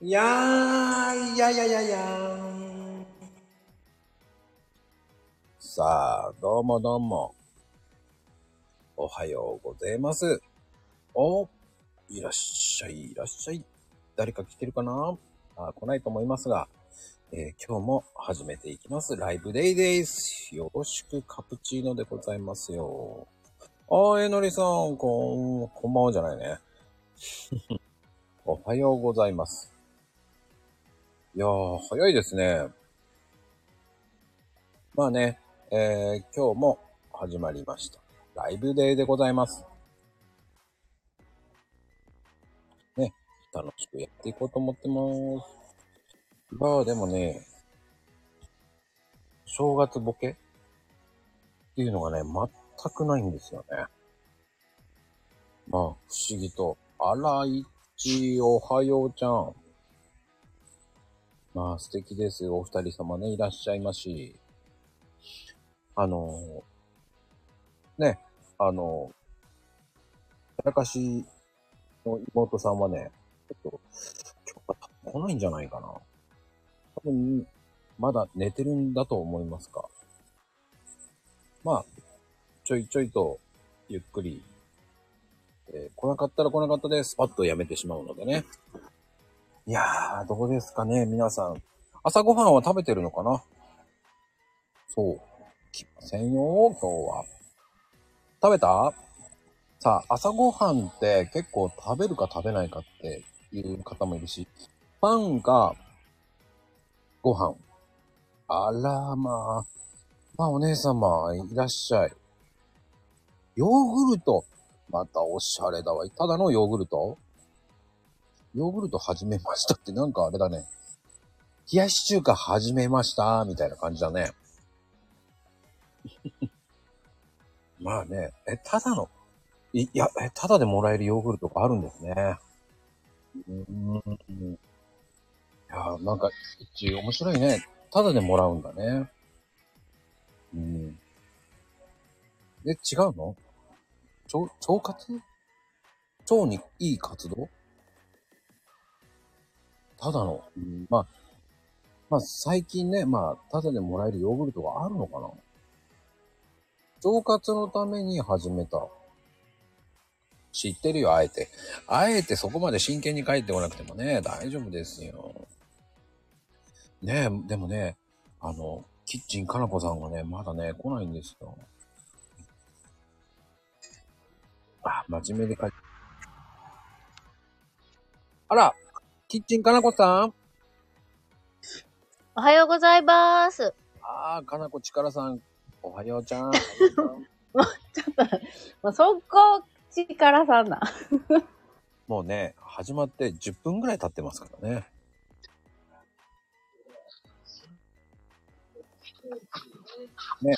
いやー、いやいやいやいやー。さあ、どうもどうも。おはようございます。お、いらっしゃい、いらっしゃい。誰か来てるかな？あ来ないと思いますが、えー今日も始めていきます。ライブデイです。よろしくカプチーノでございますよ。あー、えのりさん、こん、こんばんはじゃないね。おはようございます。いやー、早いですね。まあね、えー、今日も始まりました。ライブデーでございます。ね、楽しくやっていこうと思ってます。まあでもね、正月ボケ？っていうのがね、全くないんですよね。まあ、不思議と。あら、いち、おはようちゃん。まあ、素敵ですよ。お二人様ね、いらっしゃいますし。あの、ね、あの、やらかしの妹さんはね、ちょっと、今日は来ないんじゃないかな。多分、まだ寝てるんだと思いますか。まあ、ちょいちょいと、ゆっくり、えー来なかったら来なかったで、スパッとやめてしまうのでね。いやー、どうですかね、皆さん。朝ごはんは食べてるのかな？そう。来ませんよ、今日は。食べた？さあ、朝ごはんって結構食べるか食べないかっていう方もいるし、パンかご飯。あら、まあ。まあ、お姉様、いらっしゃい。ヨーグルト。またおしゃれだわ。ただのヨーグルト？ヨーグルト始めましたってなんかあれだね。冷やし中華始めましたみたいな感じだね。まあね、え、ただの、いや、え、ただでもらえるヨーグルトがあるんですね。うん。いや、なんか、一応面白いね。ただでもらうんだね。うん。え、違うの？腸、腸活？腸にいい活動？ただの、うんまあ、まあ最近ね、まあ、ただでもらえるヨーグルトがあるのかな腸活のために始めた。知ってるよ、あえて。あえてそこまで真剣に帰ってこなくてもね、大丈夫ですよ。ねえ、でもね、あの、キッチンかなこさんがね、まだね、来ないんですよ。あ、真面目で書いて。あら、キッチンかなこさんおはようございます。ああ、かなこちからさん、おはようちゃん。ちょっと、もうそこ、力さんな。もうね、始まって10分ぐらい経ってますからね。ね。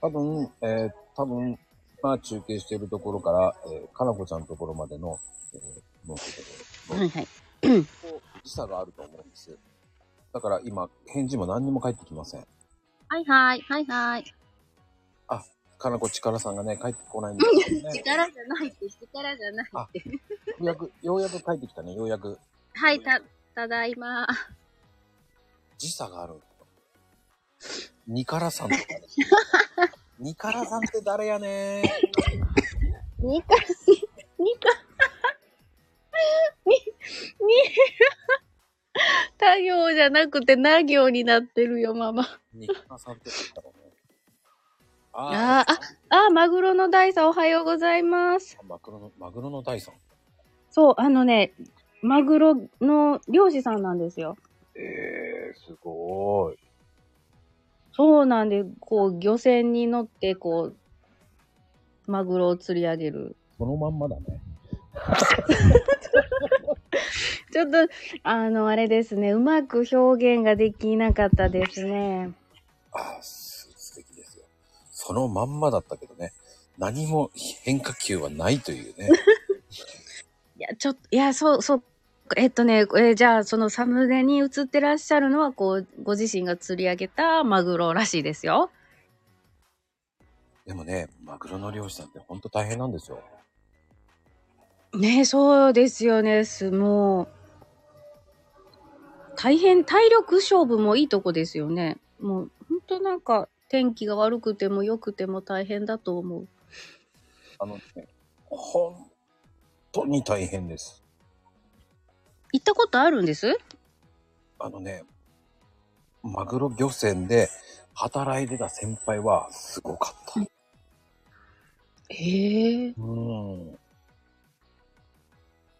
多分、えー、多分、今中継しているところから、えー、かなこちゃんのところまでの、えー、のはいはい。時差があると思うんです。だから今、返事も何にも返ってきません。はいはい。はいはい。あ、かなこちからさんがね、帰ってこないんですよね。力じゃないって、力じゃないって。ようやく、ようやく帰ってきたね、ようやく。はい、た、ただいま。時差がある。ニカラさんとかね。ニカラさんって誰やねにか、にか、に、に、他行じゃなくてな行になってるよ、ママ。ニカラさんって言ったろうね。あーあ、あ、マグロの大さんおはようございます。マグロの、マグロの大さん。そう、あのね、マグロの漁師さんなんですよ。えー、すごーい。そうなんで、こう、漁船に乗って、こう、マグロを釣り上げる。そのまんまだね。ちょっと、あの、あれですね、うまく表現ができなかったですね。あー、す素敵ですよ。そのまんまだったけどね。何も変化球はないというね。いや、ちょっと、いや、そう、そう、えっとね、えーじゃあ、そのサムネに映ってらっしゃるのは、こう、ご自身が釣り上げたマグロらしいですよ。でもね、マグロの漁師さんってほんと大変なんですよ。ねそうですよね。す、もう、大変、体力勝負もいいとこですよね。もう、ほんとなんか、天気が悪くても良くても大変だと思う。あのね、本当に大変です。行ったことあるんです？あのね、マグロ漁船で働いてた先輩はすごかった。へえ。うん。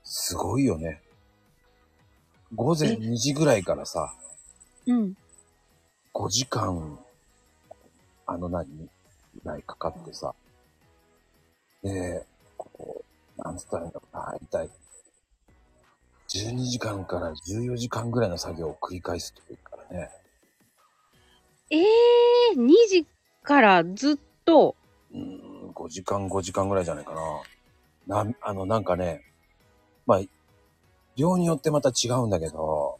すごいよね。午前2時ぐらいからさ、うん。5時間、あの何ぐらいかかってさ、で、こう、なんつったらいいんだろうな、大体、12時間から14時間ぐらいの作業を繰り返すというからね。ええー、2時からずっと、うーん、5時間、5時間ぐらいじゃないかな。な、あの、なんかね、まあ、量によってまた違うんだけど、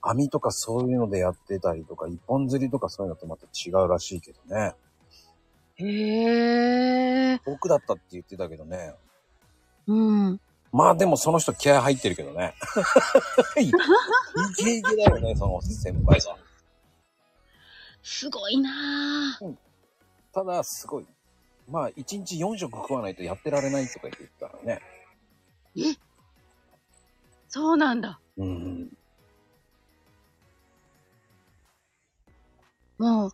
網とかそういうのでやってたりとか、一本釣りとかそういうのとまた違うらしいけどね。へえ。僕だったって言ってたけどね。うん。まあでもその人気合入ってるけどね。いけいけだよね、その先輩が。すごいなぁ。ただ、すごい。まあ、1日4食食わないとやってられないとか言ってたらね。そうなんだ。うん。もう、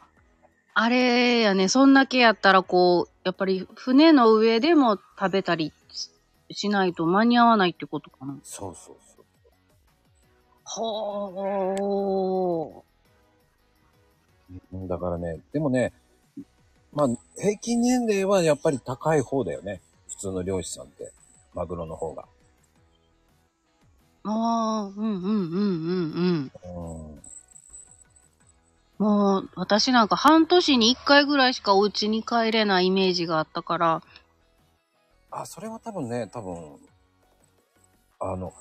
あれやね、そんだけやったらこう、やっぱり船の上でも食べたりししないと間に合わないってことかな。そうそうそう。ほー。うんだからね、でもね、まあ、平均年齢はやっぱり高い方だよね。普通の漁師さんって。マグロの方が。ああ、うんうんうんうんうん。うん。もう、私なんか半年に一回ぐらいしかお家に帰れないイメージがあったから、あ、それは多分ね、多分、あの、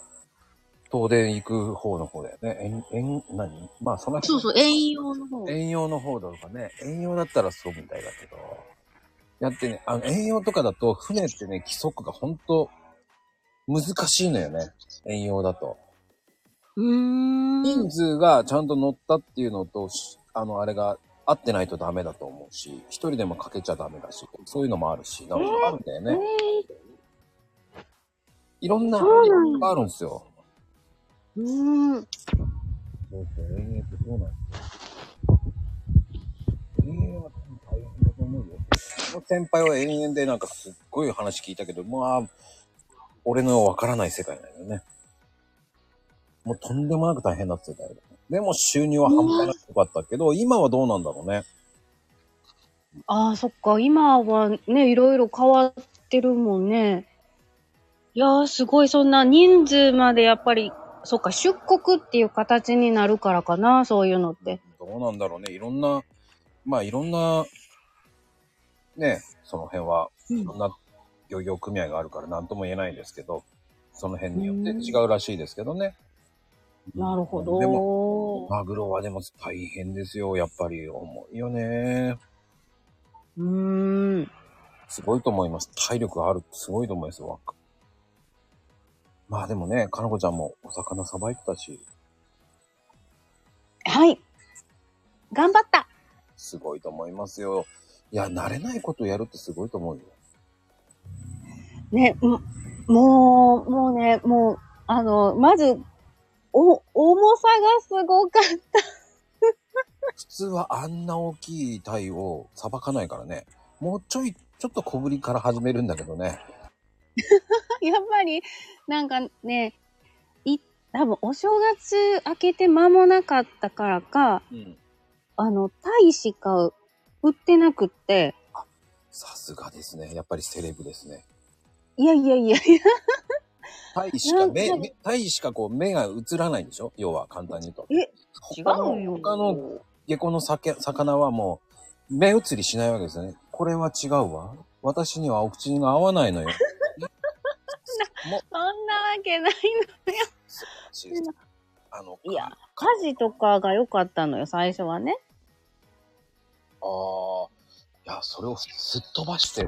東電行く方の方だよね。遠、遠、何？まあ、そのそうそう、遠洋の方。遠洋の方だとかね、遠洋だったらそうみたいだけど、やってね、あの、遠洋とかだと、船ってね、規則が本当難しいのよね。遠洋だと。うーん。人数がちゃんと乗ったっていうのと、しあの、あれが合ってないとダメだと思うし、一人でもかけちゃダメだし、そういうのもあるし、なんかあるんだよね。いろんな、そうなんだがあるんですよ。うーん。そうそう、遠泳ってそうなんですよ。遠泳は大変だと思うよ。この先輩は遠泳でなんかすっごい話聞いたけど、まあ、俺のわからない世界なんだよね。もうとんでもなく大変だって言ってたよ。でも収入は半端なく良かったけど、今はどうなんだろうね。ああ、そっか。今はね、いろいろ変わってるもんね。いやー、すごい。そんな人数までやっぱり、そっか、出国っていう形になるからかな、そういうのって。どうなんだろうね。いろんな、まあいろんな、ね、その辺は、うんいろんな漁業組合があるから何とも言えないですけど、その辺によって違うらしいですけどね。なるほど。でも、マグロはでも大変ですよ。やっぱり重いよね。うーん。すごいと思います。体力があるってすごいと思いますよ。まあでもね、かなこちゃんもお魚さばいてたし、はい。頑張った。すごいと思いますよ。いや、慣れないことやるってすごいと思うよ。ね、ももう、もうね、もう、あの、まず、お、重さがすごかった。普通はあんな大きい鯛をさばかないからね。もうちょい、ちょっと小ぶりから始めるんだけどね。やっぱり、なんかね、い、多分お正月明けて間もなかったからか、うん。あの、タイしか売ってなくって、さすがですね。やっぱりセレブですね。いやいやいやいや、タイしか目、タイしかこう目が映らないんでしょ？要は簡単に言うと。え違他のうよ。他の下戸の酒魚はもう目移りしないわけですよね。これは違うわ。私にはお口が合わないのよ。そんなわけない素晴らしいですあの、いや。家事とかが良かったのよ、最初はね。ああ、いや、それをすっ飛ばして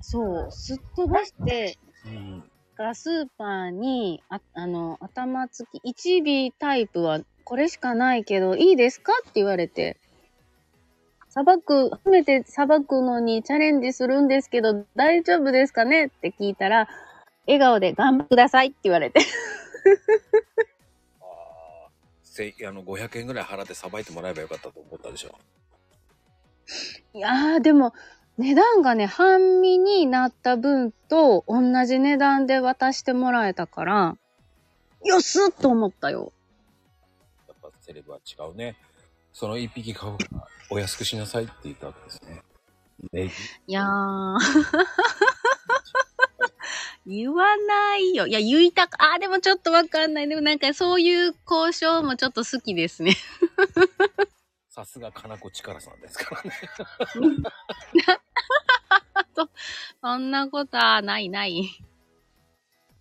そう、すっ飛ばして、うん。だからスーパーに、ああの、頭付き、1尾タイプはこれしかないけど、いいですかって言われて、さばく、初めてさばくのにチャレンジするんですけど、大丈夫ですかねって聞いたら、笑顔で頑張ってくださいって言われて。ああ、せあの、500円ぐらい払ってさばいてもらえばよかったと思ったでしょ。いやー、でも、値段がね、半身になった分と同じ値段で渡してもらえたから、よっすっと思ったよ。やっぱセレブは違うね。その一匹買うからお安くしなさいって言ったわけですね。いやー。言わないよ。いや、言いたか、あー、でもちょっとわかんない。でもなんかそういう交渉もちょっと好きですね。さすが金子力さんですからね。そんなことはないない。い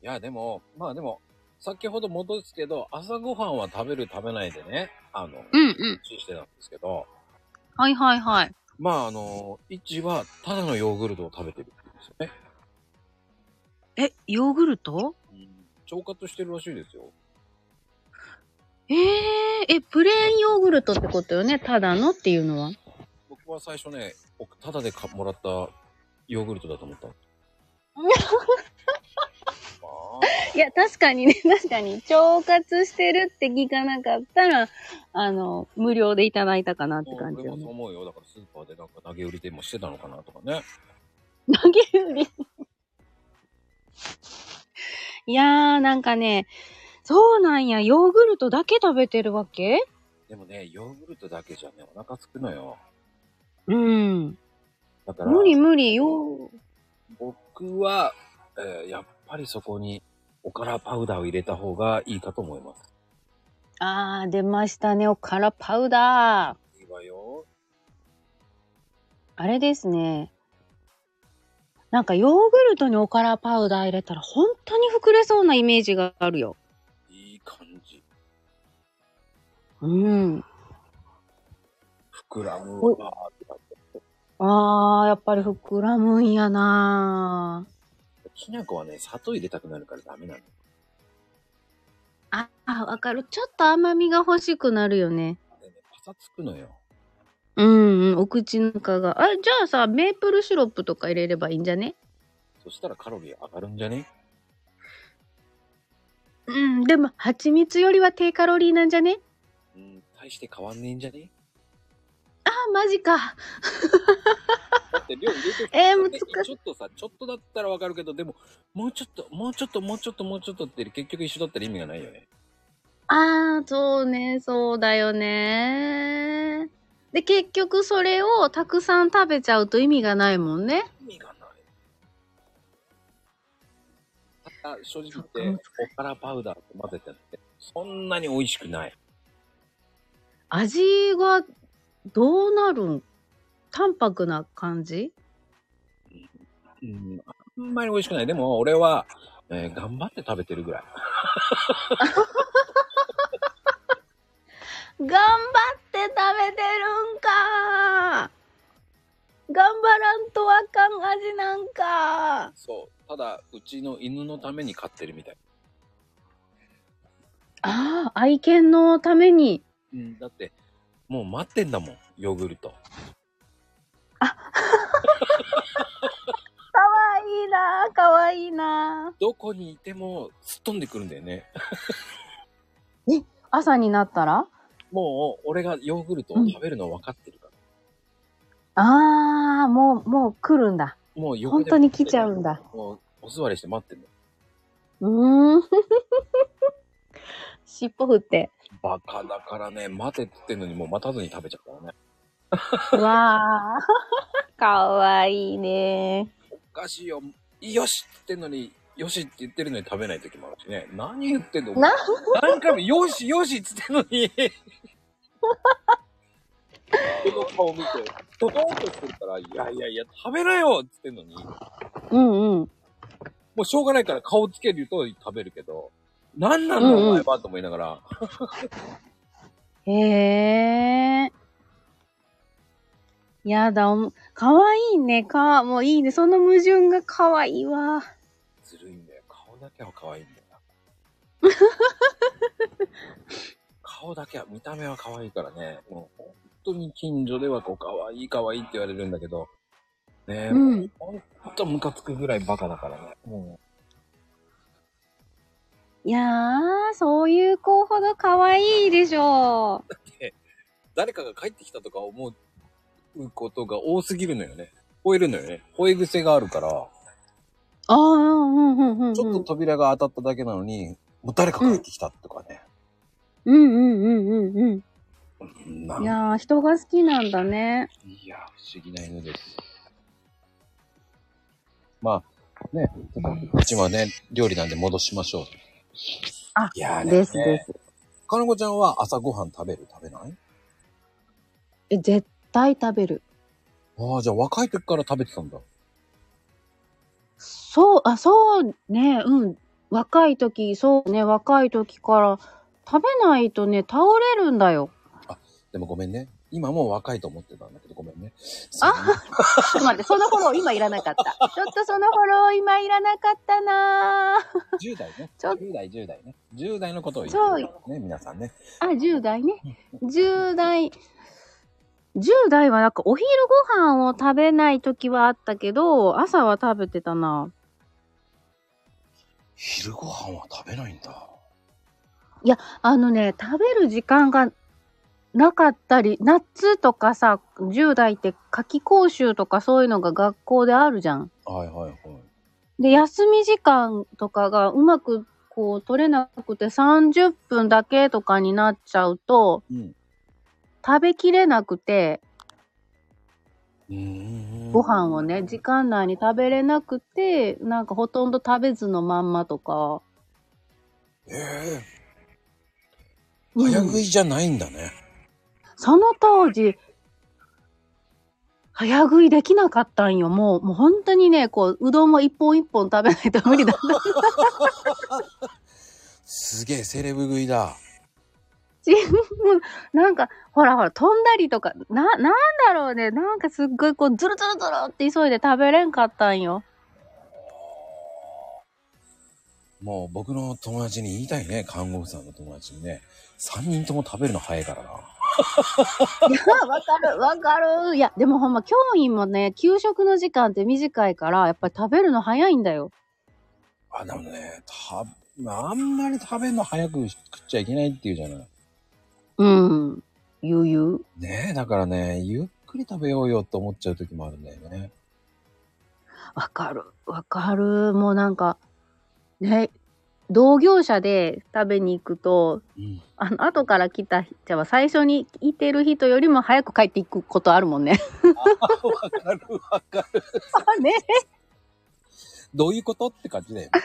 や、でも、まあでも、先ほど戻すけど、朝ごはんは食べる食べないでね、あの、うんうん。してたんですけど、はいはいはい。まああの、一はただのヨーグルトを食べてるって言うんですよね。え、ヨーグルト？腸活してるらしいですよ。えー、え、プレーンヨーグルトってことよね？ただのっていうのは？僕は最初ね、僕ただでかもらったヨーグルトだと思った。ま いや、確かにね、確かに、腸活してるって聞かなかったら、あの、無料でいただいたかなってあ、俺もそう。思うよ。だからスーパーでなんか投げ売りでもしてたのかなとかね。投げ売り？いやー、なんかね、そうなんや、ヨーグルトだけ食べてるわけ？でもね、ヨーグルトだけじゃね、お腹すくのよ。うん。だから、無理無理、よ僕は、えーやっぱりそこにおからパウダーを入れた方がいいかと思います。あー、出ましたね、おからパウダー。いいわよ。あれですね。なんかヨーグルトにおからパウダー入れたら本当に膨れそうなイメージがあるよ。いい感じ。うん。膨らむわーって感じ。あー、やっぱり膨らむんやなきな粉はね、砂糖入れたくなるからダメなの。あ、あ、わかる。ちょっと甘みが欲しくなるよね。でね、パサつくのよ。うんうん、お口の中が。あ、じゃあさ、メープルシロップとか入れればいいんじゃね？そしたらカロリー上がるんじゃね？うん、でも、蜂蜜よりは低カロリーなんじゃね？うん、大して変わんねえんじゃね？あー、マジか。だって量入れてえーで難ちょっとさ、ちょっとだったらわかるけど、でも、もうちょっと、もうちょっと、もうちょっと、もうちょっとって結局一緒だったら意味がないよね。あー、そうね、そうだよね。で、結局それをたくさん食べちゃうと意味がないもんね。意味がない。正直言っそてっか、おからパウダーと混ぜてって、そんなに美味しくない。味がどうなるん？淡白な感じ？うん、あんまり美味しくない。でも、俺は、えー頑張って食べてるぐらい。頑張って食べてるんか頑張らんとあかん味なんかそう。ただ、うちの犬のために飼ってるみたい。ああ、愛犬のために。うん、だって、もう待ってんだもん、ヨーグルト。かわいいなかわいいなどこにいても、すっ飛んでくるんだよね。朝になったら？もう、俺がヨーグルトを食べるの分かってるから。ああ、もう、もう来るんだ。もう本当に来ちゃうんだ。もう、お座りして待ってんの。うーん。尻尾振って。バカだからね、待てって言ってんのにもう待たずに食べちゃうからね。うわあ。かわいいね。おかしいよ。よしって言ってんのに、よしって言ってるのに食べない時もあるしね。何言ってんの？な？何回もよしよしっつってんのに。この顔見て、ドドーンとしてるから、いやいやいや、食べなよっつってんのに、うんうん。もうしょうがないから顔つけると食べるけど、何なんだうんうんお前はと思いながら、へえ。やだ、おもかわいいね。かわ、もういいね。その矛盾がかわいいわ。ずるいんだけは可愛いんだよな。顔だけは、見た目は可愛いからね、もう本当に近所ではこう可愛い可愛いって言われるんだけど、ねえ、うん。ほんとムカつくぐらいバカだからね。もいやー、そういう子ほど可愛いでしょう。う、誰かが帰ってきたとか思うことが多すぎるのよね。吠えるのよね。吠え癖があるから、ああ、うん、うん、うん、うん。ちょっと扉が当たっただけなのに、もう誰か帰ってきたとかね。うん、うん、うん、うん、うん。なんいやー、人が好きなんだね。いや、不思議な犬です。まあ、ね、ちょっちはね、料理なんで戻しましょう。あいやーねですです。かなこちゃんは朝ごはん食べる？食べない？え、絶対食べる。ああ、じゃあ若い時から食べてたんだ。そう、あ、そうね、うん。若い時、そうね、若い時から食べないとね、倒れるんだよ。でもごめんね。今もう若いと思ってたんだけど、ごめんね。あちょっと待って、そのフォロー今いらなかった。ちょっとそのフォロー今いらなかったなぁ。10代ね。ちょ10代、10代ね。10代のことを言ってるね、皆さんね。あ、10代ね。10代。10代はなんかお昼ご飯を食べない時はあったけど、朝は食べてたな。昼ご飯は食べないんだ。あのね、食べる時間がなかったり、夏とかさ、10代って夏期講習とかそういうのが学校であるじゃん。はいはいはい。で、休み時間とかがうまくこう取れなくて30分だけとかになっちゃうと、うん。食べきれなくて。ご飯をね、時間内に食べれなくて、なんかほとんど食べずのまんまとか。ええうん早食いじゃないんだね。その当時、早食いできなかったんよ。もう、もう本当にね、こう、うどんを一本一本食べないと無理だった。すげえ、セレブ食いだ。なんか、ほらほら、飛んだりとか、な、なんだろうね。なんかすっごいこう、ズルズルズルって急いで食べれんかったんよ。もう僕の友達に言いたいね。看護婦さんの友達にね。3人とも食べるの早いからな。いや、わかる、わかる。いや、でもほんま、教員もね、給食の時間って短いから、やっぱり食べるの早いんだよ。あ、でもね、た、あんまり食べるの早く食っちゃいけないっていうじゃない。うん。ゆうゆう。ねえ、だからね、ゆっくり食べようよって思っちゃう時もあるんだよね。わかる、わかる。もうなんか、ね、同業者で食べに行くと、うん。あの、後から来た人は最初にいてる人よりも早く帰っていくことあるもんね。あわかるわかる。あ、ね。どういうことって感じだよね。そう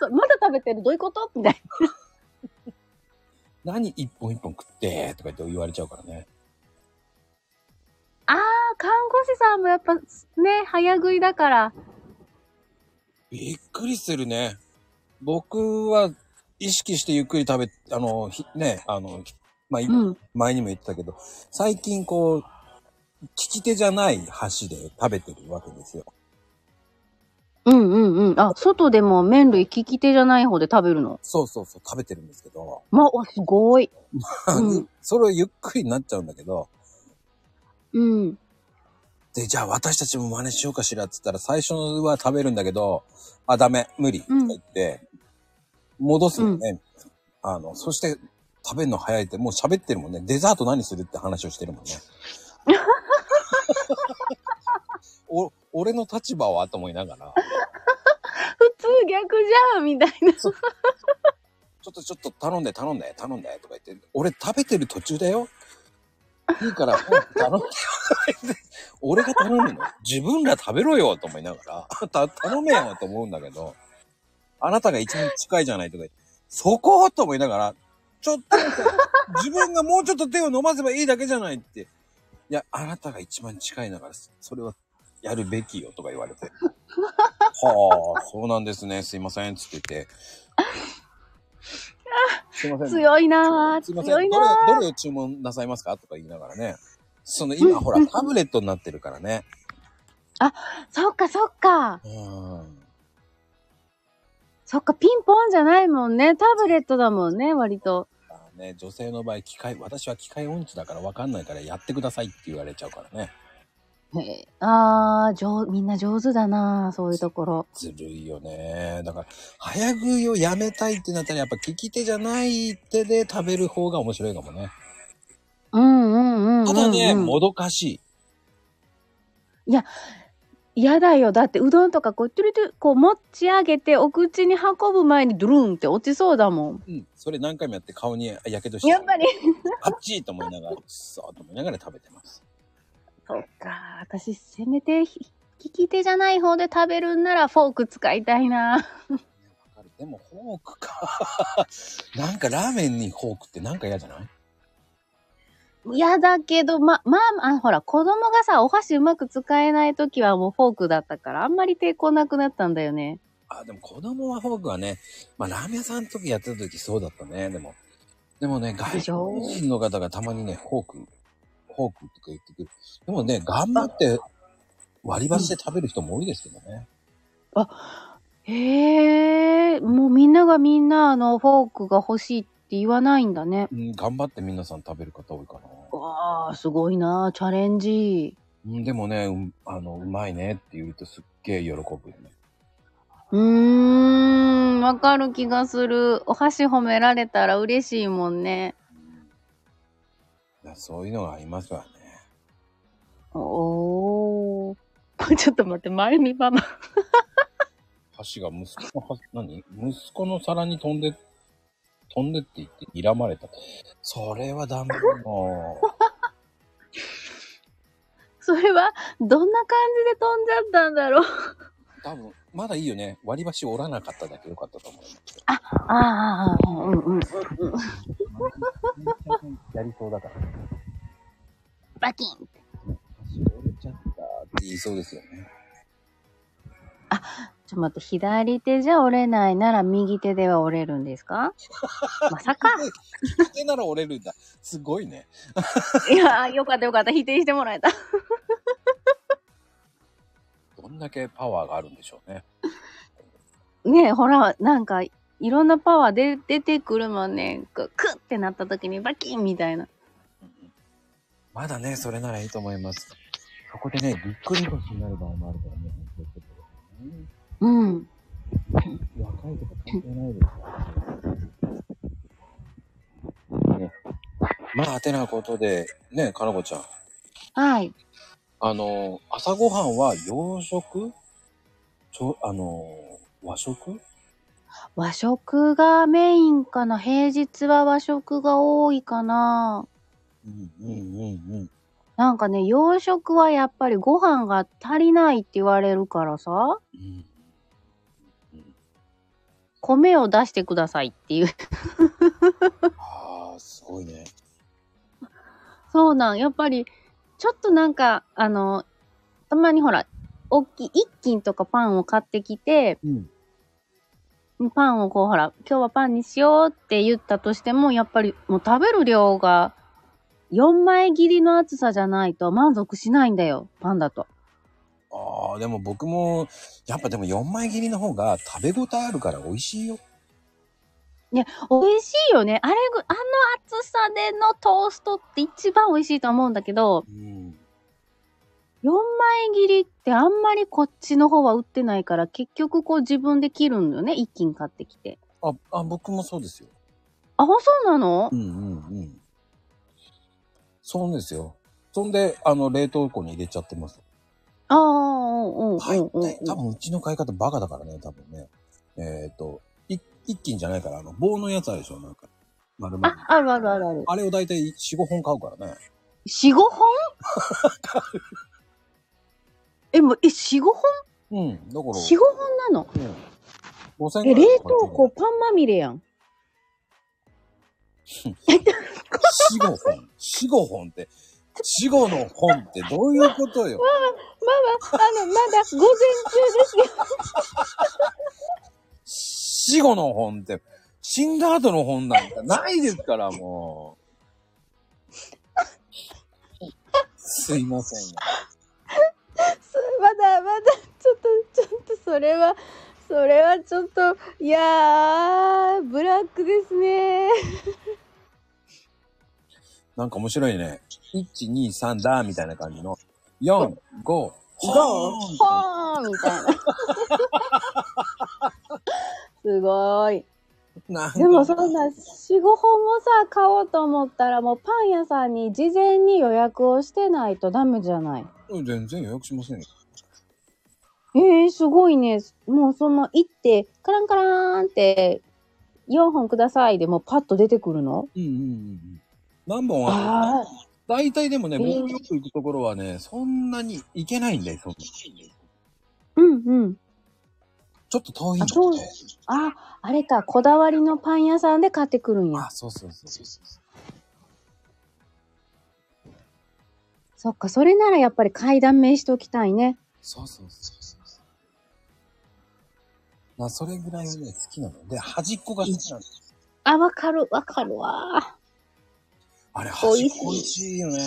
そうそう。まだ食べてるどういうことみたい何一本一本食ってとか言って言われちゃうからね。な。あー、看護師さんもやっぱね、早食いだから。びっくりするね。僕は意識してゆっくり食べ、あの、ひね、あの、まあ、いうん。前にも言ってたけど、最近こう、利き手じゃない箸で食べてるわけですよ。うんうんうん。あ、外でも麺類利き手じゃない方で食べるの？そうそうそう、食べてるんですけど、まあ、すごい。うんそれをゆっくりになっちゃうんだけど、うん。で、じゃあ私たちも真似しようかしらって言ったら、最初は食べるんだけど、あ、ダメ、無理、とかうん言って、戻すのね。あの、そして食べるの早いって、もう喋ってるもんね。デザート何するって話をしてるもんね。お、俺の立場はと思いながら、普通逆じゃんみたいな。ちょっとちょっと頼んで頼んで頼んでとか言って、俺食べてる途中だよ。いいから、頼んでよ。俺が頼むの自分ら食べろよと思いながら、た頼めよと思うんだけど、あなたが一番近いじゃないとかそこと思いながら、ちょっと自分がもうちょっと手を伸ばせばいいだけじゃないって。いや、あなたが一番近いんだから、それはやるべきよとか言われて。はあ、そうなんですね。すいません。つって言って。すいません。強いなぁ。すいません。どれ強いな、ぁ。どれを注文なさいますかとか言いながらね。その今、ほら、タブレットになってるからね。そっかそっか。うん。そっか、ピンポンじゃないもんね。タブレットだもんね、割と。あね、女性の場合、機械、私は機械音痴だから分かんないからやってくださいって言われちゃうからね。へえあー、上、みんな上手だなそういうところ。ずるいよね。だから、早食いをやめたいってなったら、やっぱ利き手じゃない手で食べる方が面白いかもね。うんうんうん、うん。ただね、うんもどかしい。嫌だよ。だって、うどんとかこう、トゥルトゥル、こう持ち上げて、お口に運ぶ前にドゥルンって落ちそうだもん。うん。それ何回もやって顔にやけどして、やっぱり。あっちいと思いながら、そーと思いながら食べてます。そっか。私、せめて、ひ利き手じゃない方で食べるんなら、フォーク使いたいな わかる。でも、フォークか。なんかラーメンにフォークってなんか嫌じゃない？嫌だけど、ま、まあ、あ、ほら、子供がさ、お箸うまく使えないときはもうフォークだったから、あんまり抵抗なくなったんだよね。あ、でも子供はフォークはね、まあラーメン屋さんの時やってた時そうだったね。でも、でもね、外国人の方がたまにね、フォーク、フォークとか言ってくる。でもね、頑張って割り箸で食べる人も多いですけどね。へえ、もうみんながみんな、あの、フォークが欲しいって言わないんだね。うん、頑張って皆さん食べる方多いかな。わあ、すごいなチャレンジ。うん、でもね、うん、あの、うまいねって言うとすっげえ喜ぶよね。うーん、わかる気がする。お箸褒められたら嬉しいもんね。いやそういうのがありますわね。おー。ちょっと待って、まゆみママ。箸が息子のは、何？息子の皿に飛んで、飛んでって言って睨まれた。それはダメだよ。それは、どんな感じで飛んじゃったんだろう。多分、まだいいよね。割り箸折らなかっただけよかったと思います。ああ、うんうんうん。やりそうだから。バキン箸折れちゃったって言いそうですよね。ちょっと待って、左手じゃ折れないなら右手では折れるんですか？まさか。利き手なら折れるんだ。すごいね。いや、よかったよかった。否定してもらえた。どんだけパワーがあるんでしょうね。ねえ、ほら、なんか、いろんなパワーで出てくるもんね。ククッってなった時にバキンみたいな。まだね、それならいいと思います。そこでね、ぎっくり腰になる場合もあるからね、気をつけてくださいねうん。若いとか関係ないですか。ねまあ、てなことで、ね、かなこちゃん。はい。あの、朝ごはんは洋食？ちょ、あの、和食？和食がメインかな？平日は和食が多いかな。うんうんうんうん。なんかね、洋食はやっぱりご飯が足りないって言われるからさ、うん米を出してくださいっていう。ああ、すごいね。そうなん。やっぱり、ちょっとなんか、あの、たまにほら、大きい一斤とかパンを買ってきて、うん。パンをこうほら、今日はパンにしようって言ったとしても、やっぱりもう食べる量が4枚切りの厚さじゃないと満足しないんだよ、パンだと。ああ、でも僕も、やっぱでも4枚切りの方が食べ応えあるから美味しいよ。美味しいよね。あれぐ、あの厚さでのトーストって一番美味しいと思うんだけど、うん。4枚切りってあんまりこっちの方は売ってないから、結局こう自分で切るんだよね、一斤買ってきて。あ、あ、僕もそうですよ。あ、そうなの？うんうんうん。そうですよ。そんで、あの、冷凍庫に入れちゃってます。ああ、うんうんはい。うんうん。多分うちの買い方バカだからね、多分ね。えっ、と、い一斤じゃないから、あの、棒のやつあるでしょ、なんか。丸々。あ、あるあるあるある。あれをだいたい4、5本買うからね。4、5本？え、もう、え、4、5本？うん。だから、?4、5本なの？うん。5000え、円ぐらい冷凍庫パンまみれやん。4、5本。4、5本って。4、5の本ってどういうことよ？ママ、あの、まだ午前中ですよ。死後の本って、死んだ後の本なんかないですから、もう。すいませんよ。すまだ、まだ、ちょっと、ちょっと、それは、そそれはちょっと、いやー、ブラックですね。なんか面白いね。1、2、3だみたいな感じの。4、5、ゴーほほーんみたいな。すごい。でもそんな、4、5本もさ、買おうと思ったら、もうパン屋さんに事前に予約をしてないとダメじゃない？全然予約しませんよ。えー、すごいね。もうその行って、カランカラーンって、4本くださいでもうパッと出てくるの？うんうんうんうん。何本ある？大体でもね、えー僕よく行くところはね、そんなに行けないんだよ、そんなうんうん。ちょっと遠いんだあそうよね。あ、あれか、こだわりのパン屋さんで買ってくるんやあ、。そうそうそうそう。そっか、それならやっぱり階段名しておきたいね。そうそうそうそう。まあ、それぐらいはね、好きなので、端っこが好きなの。あ、わかる、わかるわ。あれ、美味しい美味しいよね。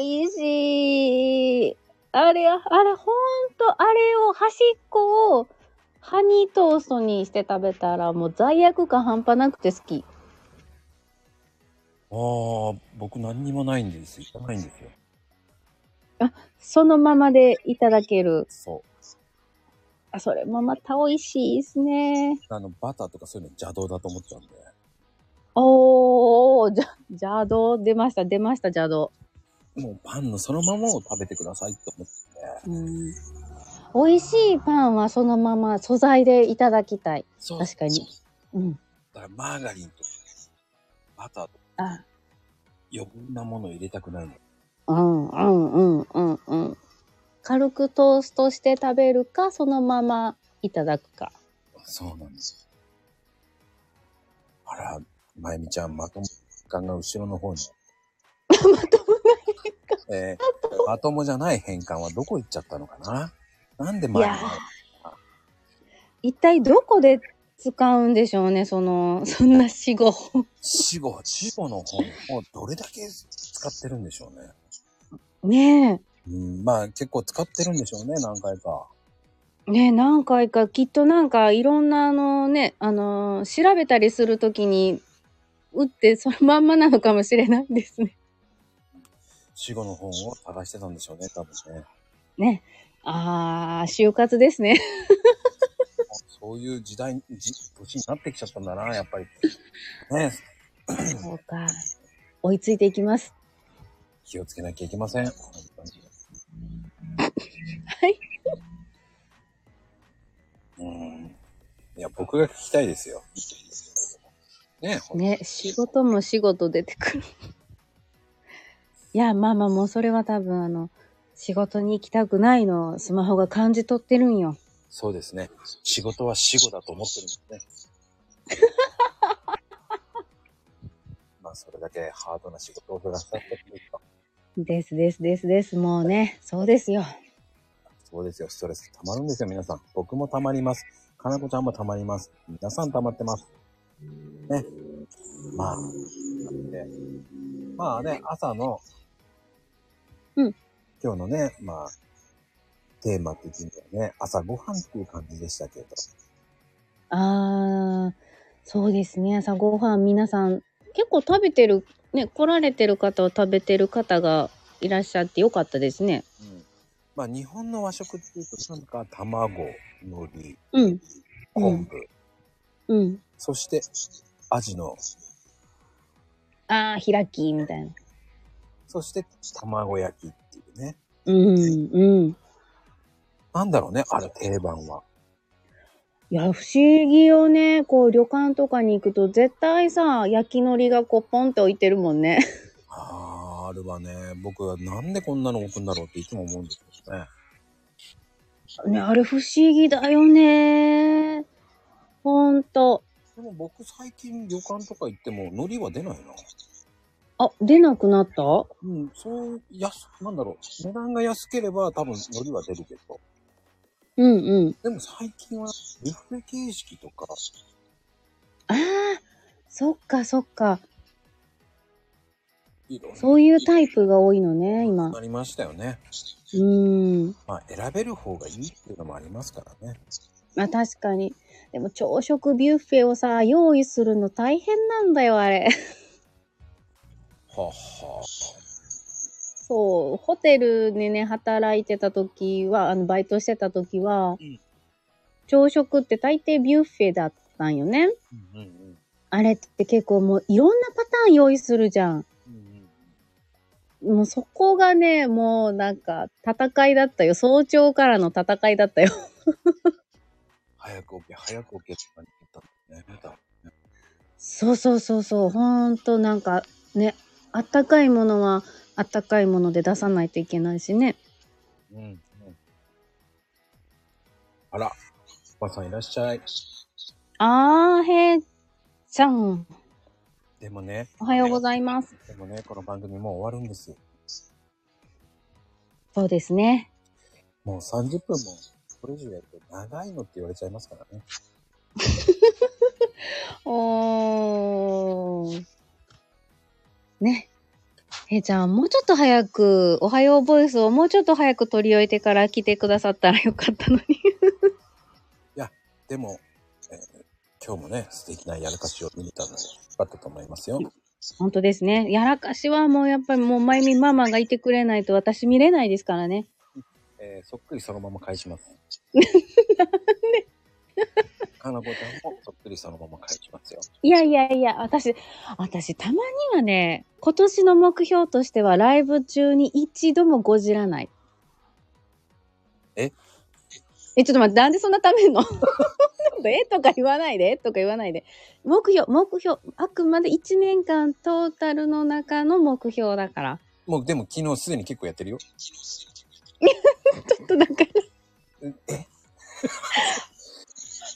美味しい。あれ、あれ、ほんと、あれを、端っこを、ハニートーストにして食べたら、もう罪悪感半端なくて好き。ああ、僕何にもないんですよ。いらないんですよ。そのままでいただける。そう。あ、それもまた美味しいですね。あの、バターとかそういうの邪道だと思っちゃうんで。おー、じゃ、邪道出ました、出ました、邪道。もうパンのそのままを食べてくださいって思って。うん。美味しいパンはそのまま素材でいただきたい。そう確かにうん。だからマーガリンとか、バターとか、あ、余分なものを入れたくないの。うん、うん、うん、うん、うん。軽くトーストして食べるか、そのままいただくか。そうなんです。あら、まゆみちゃん、まとも感が後ろの方に。まともない。えーまともじゃない変換はどこ行っちゃったのかな？なんで前にいや一体どこで使うんでしょうね、その、そんな死後。死後、死後の本をどれだけ使ってるんでしょうね。ねうん、まあ結構使ってるんでしょうね、何回か。え。ねえ、何回か、きっとなんか、いろんなあのね、あのー調べたりするときに、打ってそのまんまなのかもしれないですね。死後の本を探してたんでしょうね、多分ね。ね。あー、就活ですね。そういう時代、じ年になってきちゃったんだな、やっぱり。ねそうか。追いついていきます。気をつけなきゃいけません。はい。うん。いや、僕が聞きたいですよ。ねほんね、仕事も仕事出てくる。いや、まあまあもうそれは多分あの、仕事に行きたくないのをスマホが感じ取ってるんよ。そうですね。仕事は死後だと思ってるんですね。まあ、それだけハードな仕事をくださったというか、ですですですです。もうね、そうですよ。そうですよ。ストレス溜まるんですよ、皆さん。僕も溜まります。かなこちゃんも溜まります。皆さん溜まってます。ね。まあ、なんで、まあね、朝の、うん。今日のね、まあ、テーマ的にはね、朝ごはんっていう感じでしたけど。あー、そうですね。朝ごはん皆さん結構食べてる、ね、来られてる方を食べてる方がいらっしゃってよかったですね。うん。まあ、日本の和食っていうと、なんか卵、海苔、うん、昆布、うん。そして、アジの、あー、開き、みたいな。そして、卵焼きっていうね。うん、うん。なんだろうね、あれ定番は。いや、不思議よね。こう、旅館とかに行くと、絶対さ、焼き海苔がこう、ポンって置いてるもんね。ああ、あるわね。僕はなんでこんなの置くんだろうっていつも思うんですけどね。ね、あれ不思議だよね。ほんと。でも僕最近旅館とか行っても海苔は出ないな。あ、出なくなった？うん、そう、安、なんだろう。値段が安ければ多分海苔は出るけど。うんうん。でも最近はビュッフェ形式とか、ああ、そっかそっか。いろんそういうタイプが多いのね、今。なりましたよね。うーん。まあ選べる方がいいっていうのもありますからね。まあ確かに。でも朝食ビュッフェをさ、用意するの大変なんだよ、あれ。ははそう、ホテルでね、働いてた時は、あの、バイトしてた時は、うん朝食って大抵ビュッフェだったんよね。うんうんあれって結構もういろんなパターン用意するじゃん。うんうんもうそこがね、もうなんか戦いだったよ。早朝からの戦いだったよ。早く起き、早く起きって感じだったね。だねそうそうそうそう。ほんとなんかね、あったかいものはあったかいもので出さないといけないしね。うんうん。あら、おばさんいらっしゃい。あーへーちゃん。でもね、おはようございます。でもね、この番組もう終わるんですよ。そうですね。もう30分も、これ以上やると長いのって言われちゃいますからね。おー。ね。えーちゃん、もうちょっと早く、おはようボイスをもうちょっと早く取り終えてから来てくださったらよかったのに。でも、えー今日もね、素敵なやらかしを見れたので、よかったと思いますよ。本当ですね。やらかしはもうやっぱりもうまゆみママがいてくれないと私見れないですからね。えーそっくりそのまま返します。かなこちゃんもそっくりそのまま返しますよ。いやいやいや、私、私たまにはね、今年の目標としてはライブ中に一度もごじらない。え？え、ちょっと待って、なんでそんなためんの？え？とか言わないで、とか言わないで。目標、目標、あくまで1年間トータルの中の目標だから。もうでも昨日すでに結構やってるよ。ちょっとだから。え？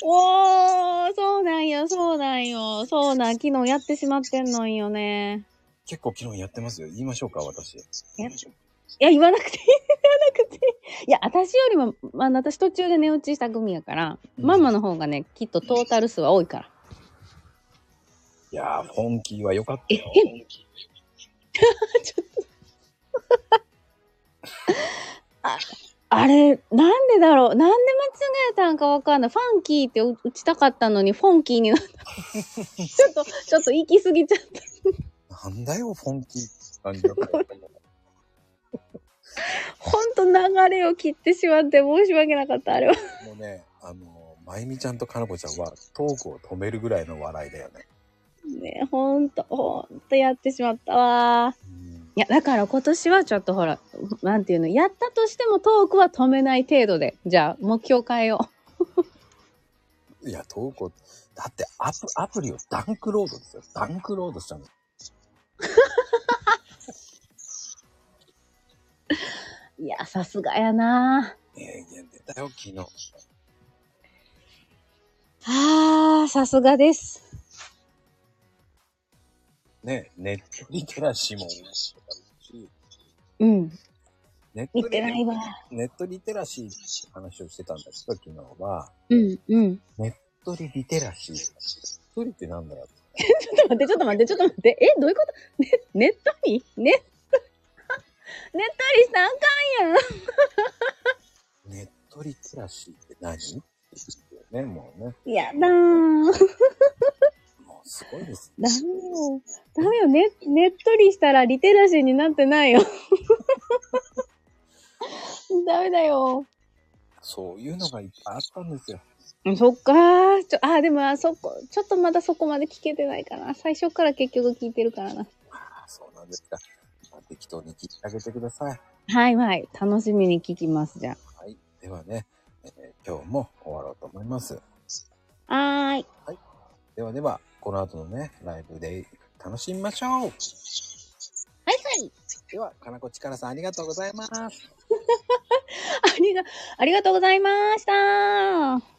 おー、そうなんよ、そうなんよ。そうなん、昨日やってしまってんのんよね。結構昨日やってますよ。言いましょうか、私。え？いや、言わなくていい、言わなくていい。いや、私よりも、まあ、私途中で寝落ちした組やから、うんママの方がね、きっとトータル数は多いから。いやー、フォンキーは良かったえ、よ。変あれ、なんでだろう？なんで間違えたんかわかんない。ファンキーって打打ちたかったのに、フォンキーになった。ちょっと、ちょっと行き過ぎちゃった。なんだよ、フォンキーって感じだったよ。ほんと流れを切ってしまって申し訳なかった、あれは。もうね、あの、まゆみちゃんとかなこちゃんはトークを止めるぐらいの笑いだよね。ねほんと、ほんとやってしまったわ。うんいや、だから今年はちょっとほら、なんていうの、やったとしてもトークは止めない程度で、じゃあ目標変えよう。いや、トークを、だってアプアプリをダンクロードですよ。ダンクロードしたの。いや、さすがやな名言出たよ、昨日。あー、さすがです。ね、ネットリテラシーもうん。ネット見リてないわ。ネットリテラシーって話をしてたんだけど、昨日は、うん、うん。ネットリリテラシー。ネットリってなんだよ。ちょっと待って、ちょっと待って、ちょっと待って。え、どういうこと？ね、ネットに ネット、ネットにしたらあかんやん。ネットリテラシーって何？って言ってよね、もうね。やだー。すごいです。ダメよ。ダメよ。ね、ねっとりしたらリテラシーになってないよ。ダメだよ。そういうのがいっぱいあったんですよ。そっかー。ちょ、あ、でも、あそこ、ちょっとまだそこまで聞けてないかな。最初から結局聞いてるからな。ああ、そうなんですか。まあ適当に聞いてあげてください。はいはい。楽しみに聞きます、じゃはい。ではね、えー今日も終わろうと思います。あ。はーい。ではでは、この後のね、ライブで楽しみましょう。はいはい。では、かなこちからさんありがとうございます。ありが、ありがとうございました。